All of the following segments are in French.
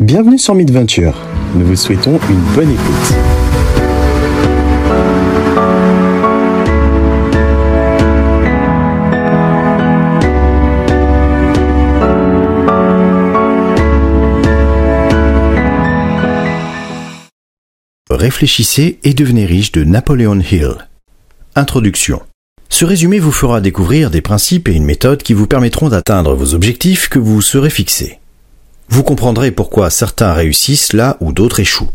Bienvenue sur Midventure. Nous vous souhaitons une bonne écoute. Réfléchissez et devenez riche de Napoleon Hill. Introduction. Ce résumé vous fera découvrir des principes et une méthode qui vous permettront d'atteindre vos objectifs que vous serez fixés. Vous comprendrez pourquoi certains réussissent là où d'autres échouent.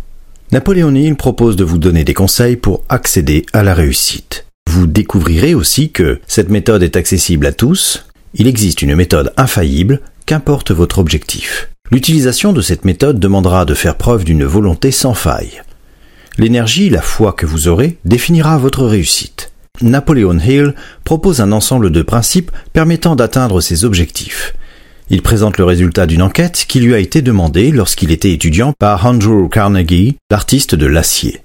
Napoléon Hill propose de vous donner des conseils pour accéder à la réussite. Vous découvrirez aussi que cette méthode est accessible à tous, il existe une méthode infaillible, qu'importe votre objectif. L'utilisation de cette méthode demandera de faire preuve d'une volonté sans faille. L'énergie, la foi que vous aurez définira votre réussite. Napoleon Hill propose un ensemble de principes permettant d'atteindre ses objectifs. Il présente le résultat d'une enquête qui lui a été demandée lorsqu'il était étudiant par Andrew Carnegie, l'artiste de l'acier.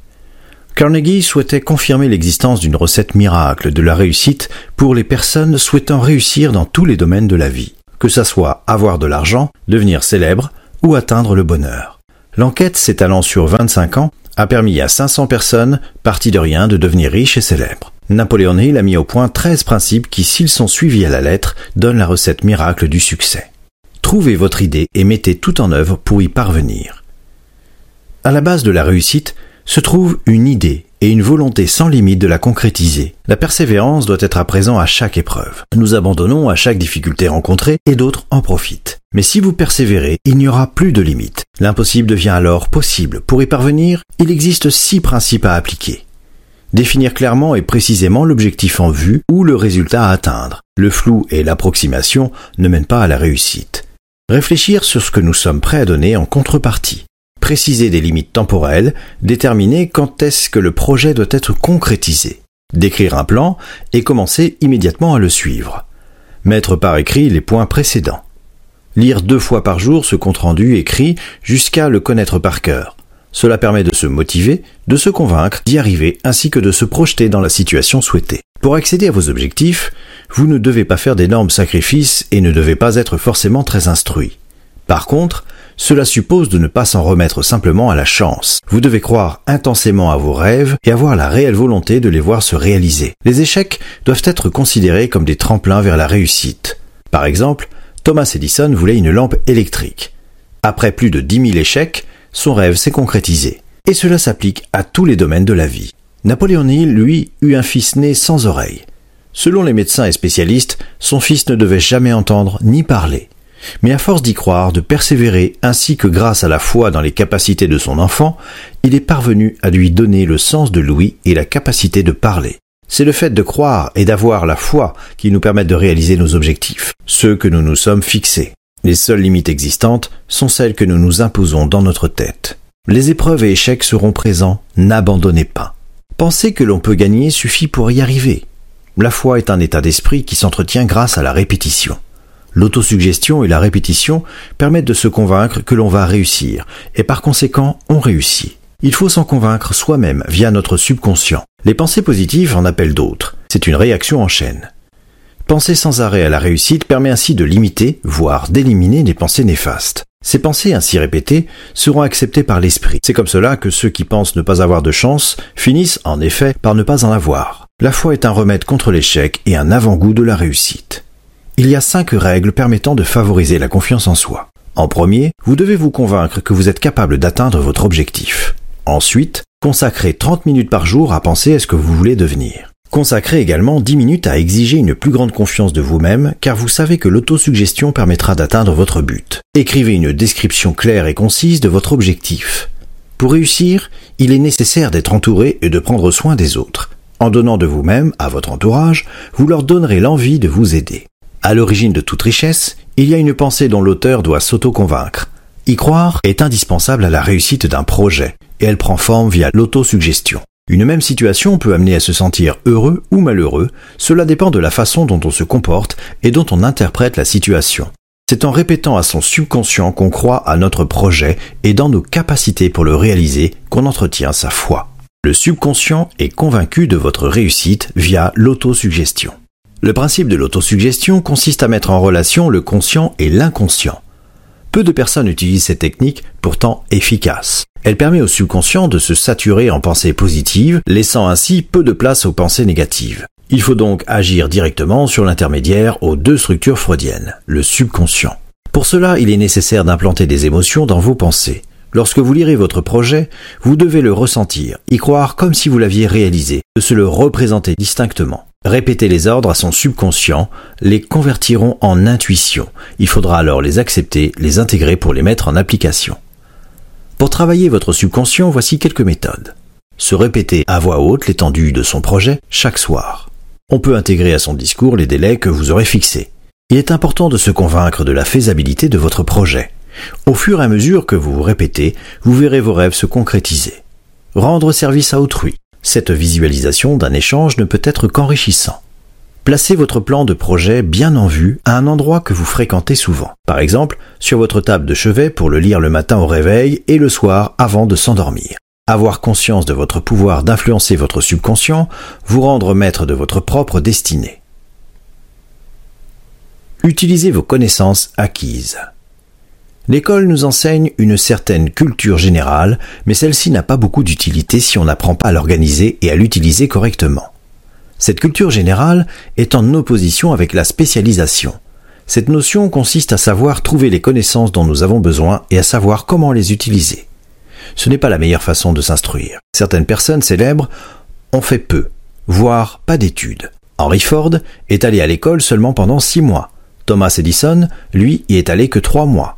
Carnegie souhaitait confirmer l'existence d'une recette miracle de la réussite pour les personnes souhaitant réussir dans tous les domaines de la vie, que ce soit avoir de l'argent, devenir célèbre ou atteindre le bonheur. L'enquête s'étalant sur 25 ans a permis à 500 personnes, parties de rien, de devenir riches et célèbres. Napoléon Hill a mis au point 13 principes qui, s'ils sont suivis à la lettre, donnent la recette miracle du succès. Trouvez votre idée et mettez tout en œuvre pour y parvenir. À la base de la réussite se trouve une idée et une volonté sans limite de la concrétiser. La persévérance doit être à présent à chaque épreuve. Nous abandonnons à chaque difficulté rencontrée et d'autres en profitent. Mais si vous persévérez, il n'y aura plus de limites. L'impossible devient alors possible. Pour y parvenir, il existe six principes à appliquer. Définir clairement et précisément l'objectif en vue ou le résultat à atteindre. Le flou et l'approximation ne mènent pas à la réussite. Réfléchir sur ce que nous sommes prêts à donner en contrepartie. Préciser des limites temporelles, déterminer quand est-ce que le projet doit être concrétisé, décrire un plan et commencer immédiatement à le suivre, mettre par écrit les points précédents, lire deux fois par jour ce compte-rendu écrit jusqu'à le connaître par cœur. Cela permet de se motiver, de se convaincre, d'y arriver, ainsi que de se projeter dans la situation souhaitée. Pour accéder à vos objectifs, vous ne devez pas faire d'énormes sacrifices et ne devez pas être forcément très instruit. Par contre, cela suppose de ne pas s'en remettre simplement à la chance. Vous devez croire intensément à vos rêves et avoir la réelle volonté de les voir se réaliser. Les échecs doivent être considérés comme des tremplins vers la réussite. Par exemple, Thomas Edison voulait une lampe électrique. Après plus de dix mille échecs, son rêve s'est concrétisé. Et cela s'applique à tous les domaines de la vie. Napoléon Hill, lui, eut un fils né sans oreille. Selon les médecins et spécialistes, son fils ne devait jamais entendre ni parler. Mais à force d'y croire, de persévérer, ainsi que grâce à la foi dans les capacités de son enfant, il est parvenu à lui donner le sens de l'ouïe et la capacité de parler. C'est le fait de croire et d'avoir la foi qui nous permettent de réaliser nos objectifs, ceux que nous nous sommes fixés. Les seules limites existantes sont celles que nous nous imposons dans notre tête. Les épreuves et échecs seront présents, n'abandonnez pas. Penser que l'on peut gagner suffit pour y arriver. La foi est un état d'esprit qui s'entretient grâce à la répétition. L'autosuggestion et la répétition permettent de se convaincre que l'on va réussir, et par conséquent, on réussit. Il faut s'en convaincre soi-même via notre subconscient. Les pensées positives en appellent d'autres. C'est une réaction en chaîne. Penser sans arrêt à la réussite permet ainsi de limiter, voire d'éliminer les pensées néfastes. Ces pensées ainsi répétées seront acceptées par l'esprit. C'est comme cela que ceux qui pensent ne pas avoir de chance finissent en effet par ne pas en avoir. La foi est un remède contre l'échec et un avant-goût de la réussite il y a cinq règles permettant de favoriser la confiance en soi. En premier, vous devez vous convaincre que vous êtes capable d'atteindre votre objectif. Ensuite, consacrez 30 minutes par jour à penser à ce que vous voulez devenir. Consacrez également 10 minutes à exiger une plus grande confiance de vous-même car vous savez que l'autosuggestion permettra d'atteindre votre but. Écrivez une description claire et concise de votre objectif. Pour réussir, il est nécessaire d'être entouré et de prendre soin des autres. En donnant de vous-même à votre entourage, vous leur donnerez l'envie de vous aider. À l'origine de toute richesse, il y a une pensée dont l'auteur doit s'auto-convaincre. Y croire est indispensable à la réussite d'un projet, et elle prend forme via l'autosuggestion. Une même situation peut amener à se sentir heureux ou malheureux, cela dépend de la façon dont on se comporte et dont on interprète la situation. C'est en répétant à son subconscient qu'on croit à notre projet et dans nos capacités pour le réaliser qu'on entretient sa foi. Le subconscient est convaincu de votre réussite via l'autosuggestion. Le principe de l'autosuggestion consiste à mettre en relation le conscient et l'inconscient. Peu de personnes utilisent cette technique, pourtant efficace. Elle permet au subconscient de se saturer en pensées positives, laissant ainsi peu de place aux pensées négatives. Il faut donc agir directement sur l'intermédiaire aux deux structures freudiennes, le subconscient. Pour cela, il est nécessaire d'implanter des émotions dans vos pensées. Lorsque vous lirez votre projet, vous devez le ressentir, y croire comme si vous l'aviez réalisé, de se le représenter distinctement. Répéter les ordres à son subconscient les convertiront en intuition. Il faudra alors les accepter, les intégrer pour les mettre en application. Pour travailler votre subconscient, voici quelques méthodes. Se répéter à voix haute l'étendue de son projet chaque soir. On peut intégrer à son discours les délais que vous aurez fixés. Il est important de se convaincre de la faisabilité de votre projet. Au fur et à mesure que vous vous répétez, vous verrez vos rêves se concrétiser. Rendre service à autrui. Cette visualisation d'un échange ne peut être qu'enrichissant. Placez votre plan de projet bien en vue à un endroit que vous fréquentez souvent. Par exemple, sur votre table de chevet pour le lire le matin au réveil et le soir avant de s'endormir. Avoir conscience de votre pouvoir d'influencer votre subconscient, vous rendre maître de votre propre destinée. Utilisez vos connaissances acquises. L'école nous enseigne une certaine culture générale, mais celle-ci n'a pas beaucoup d'utilité si on n'apprend pas à l'organiser et à l'utiliser correctement. Cette culture générale est en opposition avec la spécialisation. Cette notion consiste à savoir trouver les connaissances dont nous avons besoin et à savoir comment les utiliser. Ce n'est pas la meilleure façon de s'instruire. Certaines personnes célèbres ont fait peu, voire pas d'études. Henry Ford est allé à l'école seulement pendant six mois. Thomas Edison, lui, y est allé que trois mois.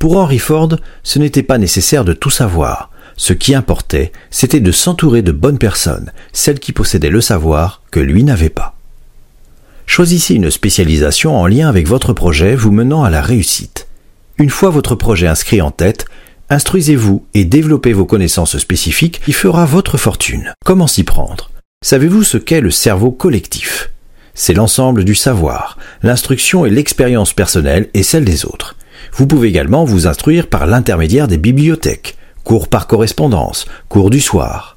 Pour Henry Ford, ce n'était pas nécessaire de tout savoir. Ce qui importait, c'était de s'entourer de bonnes personnes, celles qui possédaient le savoir que lui n'avait pas. Choisissez une spécialisation en lien avec votre projet vous menant à la réussite. Une fois votre projet inscrit en tête, instruisez-vous et développez vos connaissances spécifiques qui fera votre fortune. Comment s'y prendre? Savez-vous ce qu'est le cerveau collectif? C'est l'ensemble du savoir, l'instruction et l'expérience personnelle et celle des autres. Vous pouvez également vous instruire par l'intermédiaire des bibliothèques, cours par correspondance, cours du soir.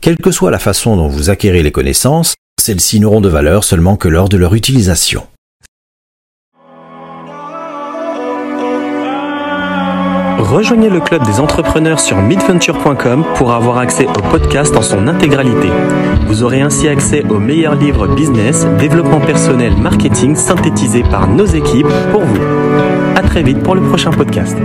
Quelle que soit la façon dont vous acquérez les connaissances, celles-ci n'auront de valeur seulement que lors de leur utilisation. Rejoignez le club des entrepreneurs sur midventure.com pour avoir accès au podcast en son intégralité. Vous aurez ainsi accès aux meilleurs livres business, développement personnel, marketing synthétisés par nos équipes pour vous. Très vite pour le prochain podcast.